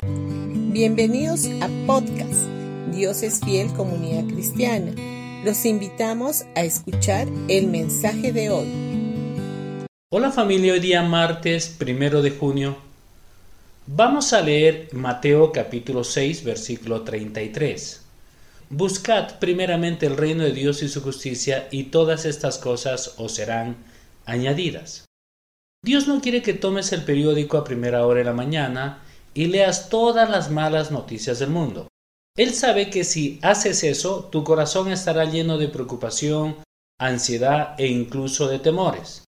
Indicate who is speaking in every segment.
Speaker 1: Bienvenidos a podcast Dios es fiel comunidad cristiana. Los invitamos a escuchar el mensaje de hoy.
Speaker 2: Hola familia, hoy día martes primero de junio. Vamos a leer Mateo capítulo 6 versículo 33. Buscad primeramente el reino de Dios y su justicia y todas estas cosas os serán añadidas. Dios no quiere que tomes el periódico a primera hora de la mañana y leas todas las malas noticias del mundo. Él sabe que si haces eso, tu corazón estará lleno de preocupación, ansiedad e incluso de temores.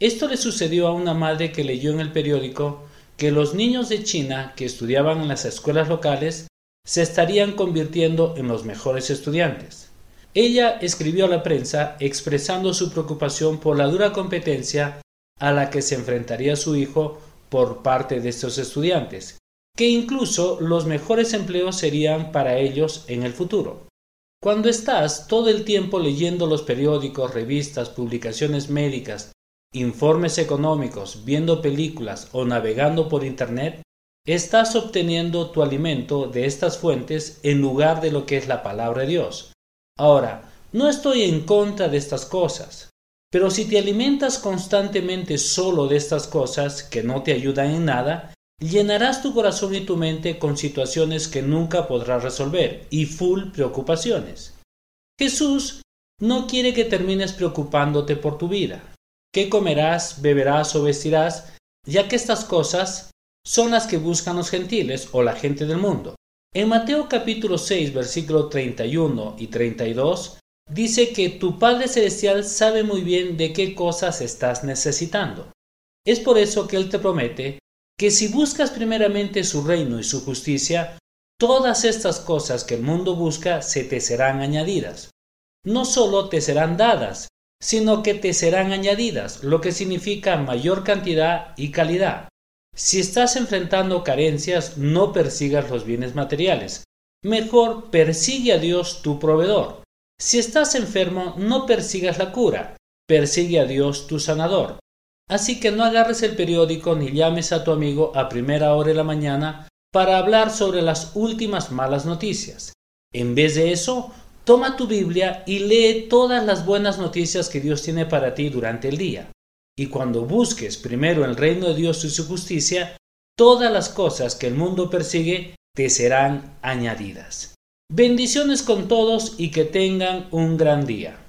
Speaker 2: Esto le sucedió a una madre que leyó en el periódico que los niños de China que estudiaban en las escuelas locales se estarían convirtiendo en los mejores estudiantes. Ella escribió a la prensa expresando su preocupación por la dura competencia a la que se enfrentaría su hijo por parte de estos estudiantes, que incluso los mejores empleos serían para ellos en el futuro. Cuando estás todo el tiempo leyendo los periódicos, revistas, publicaciones médicas, informes económicos, viendo películas o navegando por Internet, estás obteniendo tu alimento de estas fuentes en lugar de lo que es la palabra de Dios. Ahora, no estoy en contra de estas cosas, pero si te alimentas constantemente solo de estas cosas que no te ayudan en nada, llenarás tu corazón y tu mente con situaciones que nunca podrás resolver y full preocupaciones. Jesús no quiere que termines preocupándote por tu vida. ¿Qué comerás, beberás o vestirás? Ya que estas cosas son las que buscan los gentiles o la gente del mundo. En Mateo capítulo 6, versículo 31 y 32, dice que tu Padre Celestial sabe muy bien de qué cosas estás necesitando. Es por eso que Él te promete que si buscas primeramente su reino y su justicia, todas estas cosas que el mundo busca se te serán añadidas. No solo te serán dadas, sino que te serán añadidas, lo que significa mayor cantidad y calidad. Si estás enfrentando carencias, no persigas los bienes materiales. Mejor persigue a Dios tu proveedor. Si estás enfermo, no persigas la cura. Persigue a Dios tu sanador. Así que no agarres el periódico ni llames a tu amigo a primera hora de la mañana para hablar sobre las últimas malas noticias. En vez de eso, toma tu Biblia y lee todas las buenas noticias que Dios tiene para ti durante el día. Y cuando busques primero el reino de Dios y su justicia, todas las cosas que el mundo persigue te serán añadidas. Bendiciones con todos y que tengan un gran día.